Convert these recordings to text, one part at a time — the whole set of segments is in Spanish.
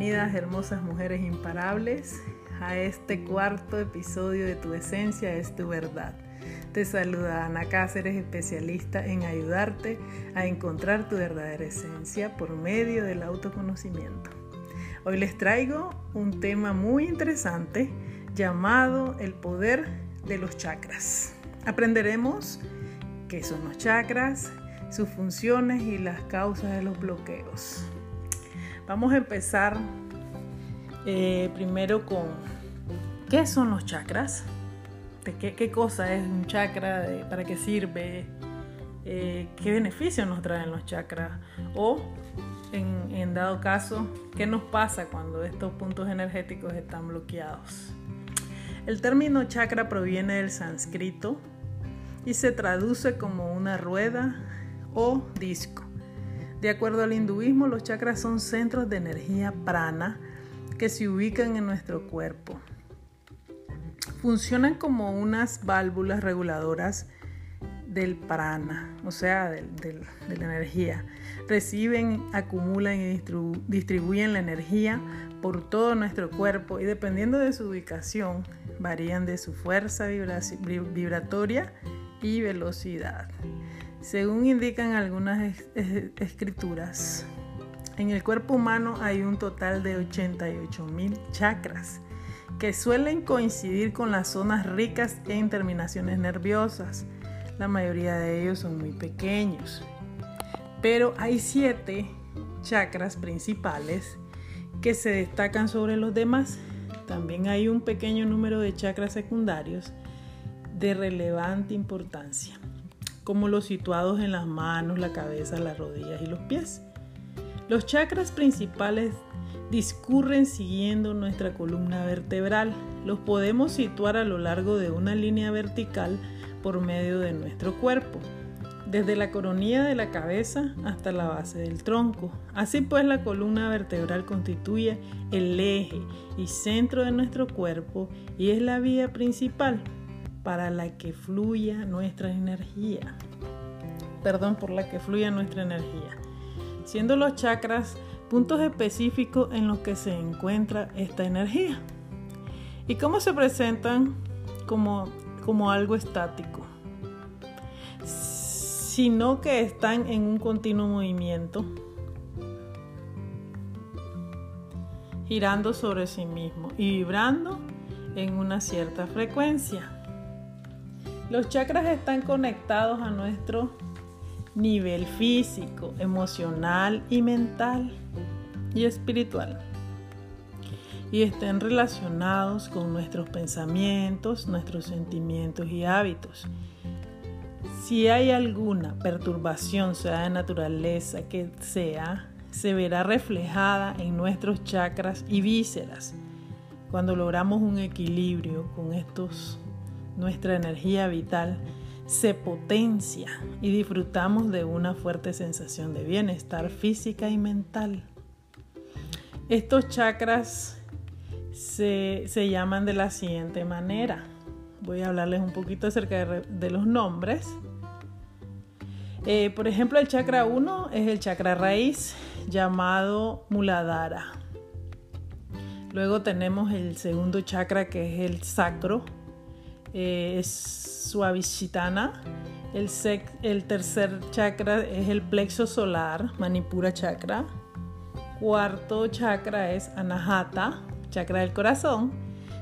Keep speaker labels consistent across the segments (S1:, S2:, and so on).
S1: bienvenidas hermosas mujeres imparables a este cuarto episodio de Tu Esencia es tu verdad. Te saluda Ana Cáceres, especialista en ayudarte a encontrar tu verdadera esencia por medio del autoconocimiento. Hoy les traigo un tema muy interesante llamado el poder de los chakras. Aprenderemos qué son los chakras, sus funciones y las causas de los bloqueos. Vamos a empezar eh, primero con qué son los chakras, qué, cosa es un chakra, para qué sirve, eh, qué beneficios nos traen los chakras o en, en dado caso, qué nos pasa cuando estos puntos energéticos están bloqueados. El término chakra proviene del sánscrito y se traduce como una rueda o disco. De acuerdo al hinduismo, los chakras son centros de energía prana que se ubican en nuestro cuerpo. Funcionan como unas válvulas reguladoras del prana, o sea, de, la energía. Reciben, acumulan y distribuyen la energía por todo nuestro cuerpo y dependiendo de su ubicación, varían de su fuerza vibratoria y velocidad. Según indican algunas escrituras, en el cuerpo humano hay un total de 88 mil chakras que suelen coincidir con las zonas ricas en terminaciones nerviosas. La mayoría de ellos son muy pequeños, pero hay siete chakras principales que se destacan sobre los demás. También hay un pequeño número de chakras secundarios de relevante importancia como los situados en las manos, la cabeza, las rodillas y los pies. Los chakras principales discurren siguiendo nuestra columna vertebral. Los podemos situar a lo largo de una línea vertical por medio de nuestro cuerpo, desde la coronilla de la cabeza hasta la base del tronco. Así pues, la columna vertebral constituye el eje y centro de nuestro cuerpo y es la vía principal para la que fluya nuestra energía. Perdón, por la que fluya nuestra energía. Siendo los chakras puntos específicos en los que se encuentra esta energía. ¿Y cómo se presentan como, como algo estático? Sino que están en un continuo movimiento, girando sobre sí mismo y vibrando en una cierta frecuencia. Los chakras están conectados a nuestro nivel físico, emocional y mental y espiritual. Y estén relacionados con nuestros pensamientos, nuestros sentimientos y hábitos. Si hay alguna perturbación, sea de naturaleza que sea, se verá reflejada en nuestros chakras y vísceras. Cuando logramos un equilibrio con estos nuestra energía vital se potencia y disfrutamos de una fuerte sensación de bienestar física y mental. Estos chakras se, llaman de la siguiente manera. Voy a hablarles un poquito acerca de, los nombres. Eh, por ejemplo, el chakra 1 es el chakra raíz llamado Muladhara. Luego tenemos el segundo chakra que es el sacro eh, es Suavishitana. El, el tercer chakra es el plexo solar, Manipura chakra. Cuarto chakra es Anahata, chakra del corazón.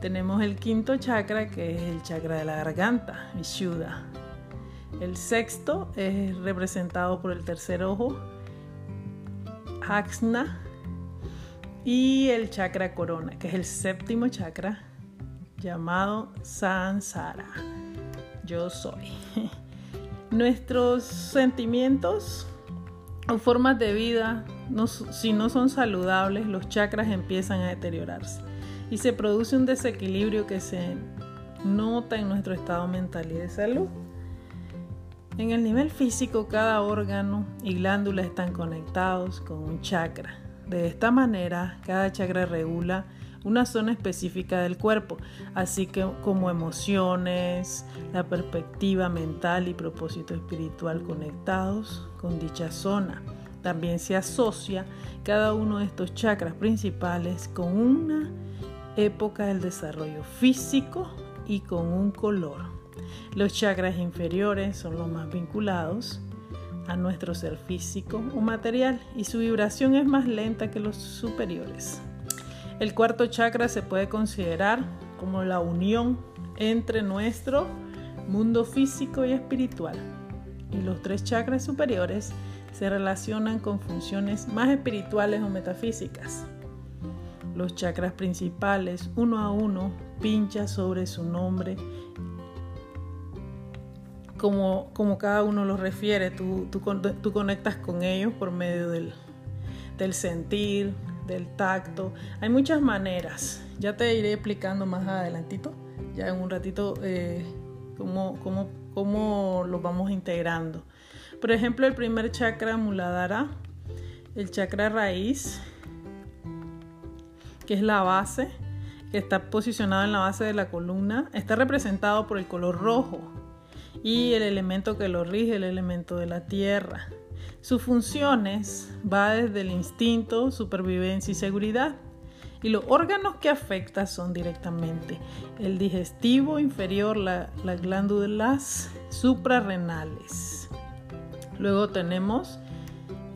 S1: Tenemos el quinto chakra que es el chakra de la garganta, Vishuddha. El sexto es representado por el tercer ojo, Aksna. Y el chakra corona, que es el séptimo chakra, llamado Sansara. Yo soy. Nuestros sentimientos o formas de vida, si no son saludables, los chakras empiezan a deteriorarse y se produce un desequilibrio que se nota en nuestro estado mental y de salud. En el nivel físico, cada órgano y glándula están conectados con un chakra. De esta manera, cada chakra regula una zona específica del cuerpo, así como emociones, la perspectiva mental y propósito espiritual conectados con dicha zona. También se asocia cada uno de estos chakras principales con una época del desarrollo físico y con un color. Los chakras inferiores son los más vinculados a nuestro ser físico o material y su vibración es más lenta que los superiores. El cuarto chakra se puede considerar como la unión entre nuestro mundo físico y espiritual. Y los tres chakras superiores se relacionan con funciones más espirituales o metafísicas. Los chakras principales, uno a uno, pincha sobre su nombre. Como, como cada uno lo refiere, tú, tú, conectas con ellos por medio del, del sentir, del tacto. Hay muchas maneras. Ya te iré explicando más adelantito, ya en un ratito, eh, cómo, cómo, cómo lo vamos integrando. Por ejemplo, el primer chakra Muladhara, el chakra raíz, que es la base, que está posicionado en la base de la columna, está representado por el color rojo y el elemento que lo rige, el elemento de la tierra. Sus funciones va desde el instinto, supervivencia y seguridad. Y los órganos que afecta son directamente el digestivo inferior, las glándulas suprarrenales. Luego tenemos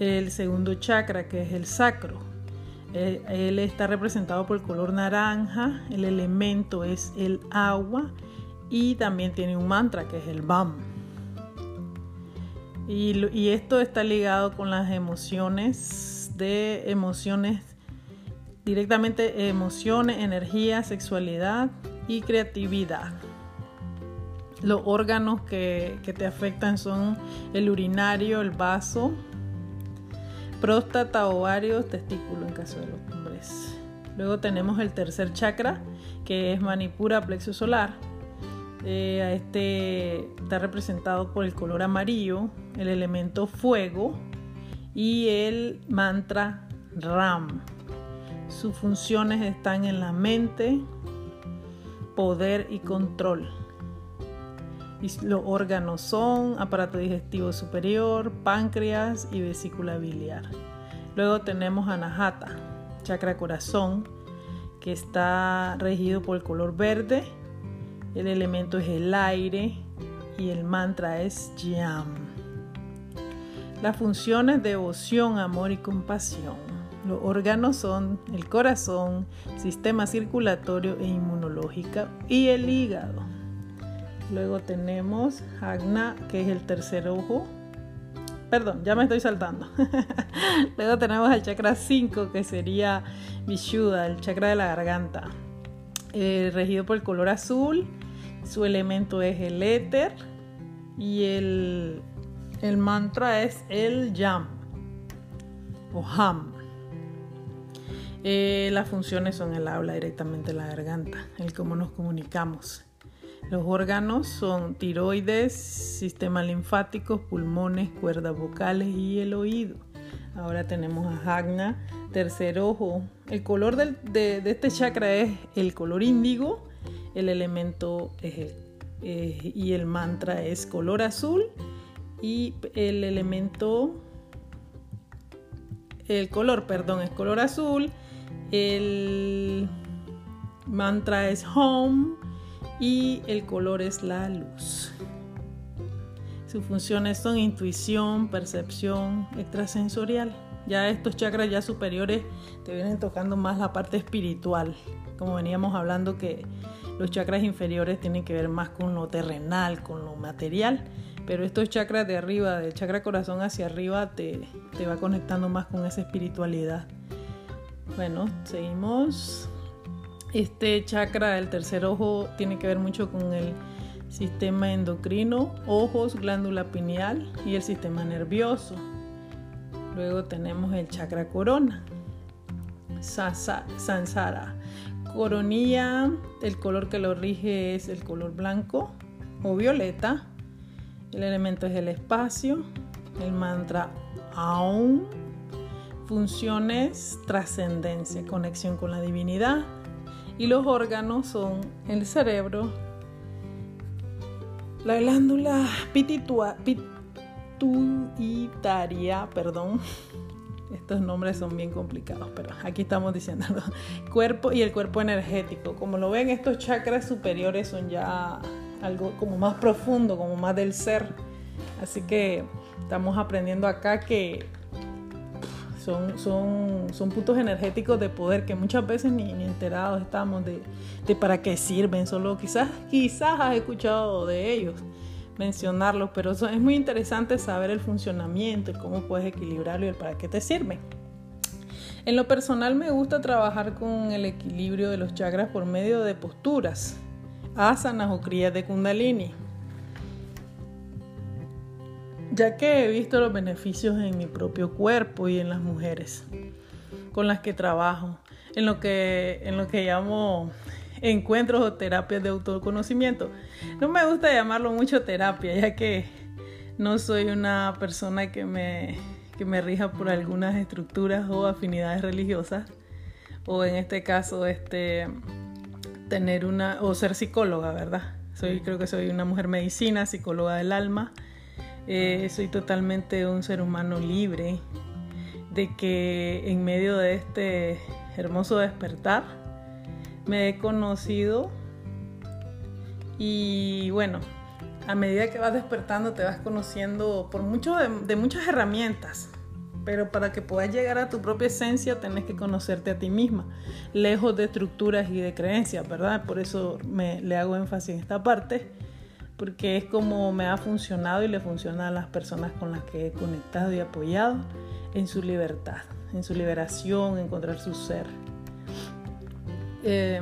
S1: el segundo chakra que es el sacro. Eh, él está representado por el color naranja, el elemento es el agua y también tiene un mantra que es el BAM. Y, esto está ligado con las emociones de emociones directamente emociones, energía, sexualidad y creatividad. Los órganos que, que, te afectan son el urinario, el vaso, próstata, ovarios, testículo en caso de los hombres. Luego tenemos el tercer chakra, que es Manipura, plexo solar. Eh, este está representado por el color amarillo, el elemento fuego y el mantra Ram. Sus funciones están en la mente, poder y control. Y los órganos son aparato digestivo superior, páncreas y vesícula biliar. Luego tenemos Anahata, chakra corazón, que está regido por el color verde. El elemento es el aire y el mantra es Yam. Las funciones devoción, amor y compasión. Los órganos son el corazón, sistema circulatorio e inmunológico y el hígado. Luego tenemos Agna, que es el tercer ojo. Perdón, ya me estoy saltando. Luego tenemos el chakra 5, que sería Vishuddha, el chakra de la garganta. Eh, regido por el color azul. Su elemento es el éter. Y el, el mantra es el Yam o Ham. Eh, las funciones son el habla directamente en la garganta, el cómo nos comunicamos. Los órganos son tiroides, sistema linfático, pulmones, cuerdas vocales y el oído. Ahora tenemos a Hagna, tercer ojo. El color de, este chakra es el color índigo, el elemento es eh, y el mantra es color azul y el elemento, el color, perdón, es color azul el mantra es home y el color es la luz. Sus funciones son intuición, percepción, extrasensorial. Ya estos chakras ya superiores te vienen tocando más la parte espiritual. Como veníamos hablando que los chakras inferiores tienen que ver más con lo terrenal, con lo material. Pero estos chakras de arriba, del chakra corazón hacia arriba, te, te va conectando más con esa espiritualidad. Bueno, seguimos. Este chakra del tercer ojo tiene que ver mucho con el sistema endocrino, ojos, glándula pineal y el sistema nervioso. Luego tenemos el chakra corona, sansara. Coronilla, el color que lo rige es el color blanco o violeta. El elemento es el espacio. El mantra Aum Funciones, trascendencia, conexión con la divinidad. Y los órganos son el cerebro, la glándula pituitaria, perdón, estos nombres son bien complicados, pero aquí estamos diciéndolo. Cuerpo y el cuerpo energético. Como lo ven, estos chakras superiores son ya algo como más profundo, como más del ser. Así que estamos aprendiendo acá que son, son, son puntos energéticos de poder que muchas veces ni, enterados estamos de, de, para qué sirven. Solo quizás, quizás has escuchado de ellos mencionarlos, pero es muy interesante saber el funcionamiento y cómo puedes equilibrarlo y el para qué te sirve. En lo personal me gusta trabajar con el equilibrio de los chakras por medio de posturas, asanas o crías de kundalini, ya que he visto los beneficios en mi propio cuerpo y en las mujeres con las que trabajo, en lo que, en lo que llamo encuentros o terapias de autoconocimiento. No me gusta llamarlo mucho terapia, ya que no soy una persona que me, que me rija por algunas estructuras o afinidades religiosas, o en este caso, este, tener una, o ser psicóloga, ¿verdad? Soy, creo que soy una mujer medicina, psicóloga del alma. Eh, soy totalmente un ser humano libre de que en medio de este hermoso despertar me he conocido y bueno, a medida que vas despertando te vas conociendo por mucho de, muchas herramientas, pero para que puedas llegar a tu propia esencia tenés que conocerte a ti misma, lejos de estructuras y de creencias, ¿verdad? Por eso me, le hago énfasis en esta parte, porque es como me ha funcionado y le funciona a las personas con las que he conectado y apoyado en su libertad, en su liberación, encontrar su ser. Eh,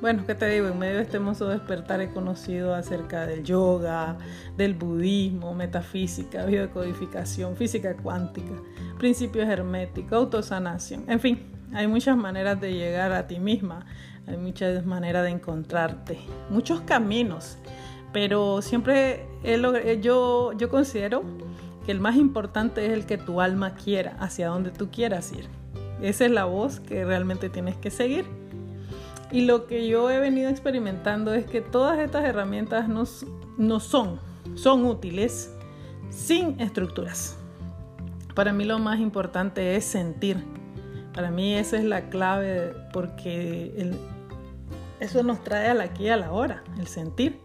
S1: bueno, ¿qué te digo? En medio de este hermoso despertar he conocido acerca del yoga, del budismo, metafísica, biodecodificación, física cuántica, principios herméticos, autosanación. En fin, hay muchas maneras de llegar a ti misma, hay muchas maneras de encontrarte, muchos caminos, pero siempre yo, yo considero que el más importante es el que tu alma quiera, hacia donde tú quieras ir. Esa es la voz que realmente tienes que seguir. Y lo que yo he venido experimentando es que todas estas herramientas no, no son, son útiles sin estructuras. Para mí lo más importante es sentir. Para mí esa es la clave porque eso nos trae al aquí y a la hora, el sentir.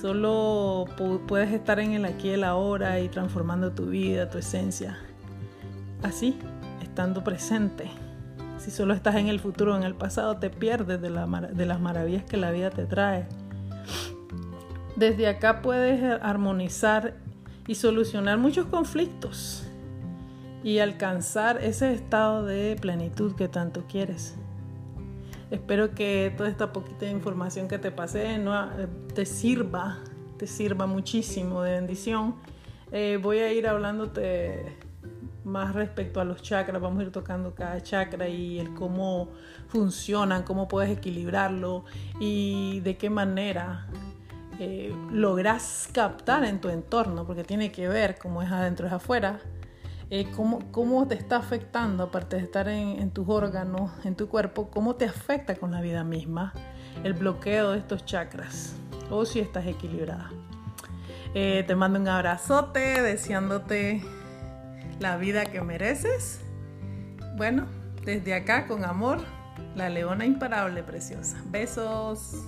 S1: Solo puedes estar en el aquí y el ahora y transformando tu vida, tu esencia. Así, estando presente. Si solo estás en el futuro o en el pasado, te pierdes de, las maravillas que la vida te trae. Desde acá puedes armonizar y solucionar muchos conflictos y alcanzar ese estado de plenitud que tanto quieres. Espero que toda esta poquita información que te pasé eh, te sirva, te sirva muchísimo de bendición. Eh, voy a ir hablándote más respecto a los chakras, vamos a ir tocando cada chakra y el cómo funcionan, cómo puedes equilibrarlo y de qué manera eh, logras captar en tu entorno, porque tiene que ver cómo es adentro es afuera, eh, cómo, cómo, te está afectando, aparte de estar en, tus órganos, en tu cuerpo, cómo te afecta con la vida misma el bloqueo de estos chakras o si estás equilibrada. Eh, te mando un abrazote, deseándote la vida que mereces? Bueno, desde acá con amor, la leona imparable preciosa. Besos.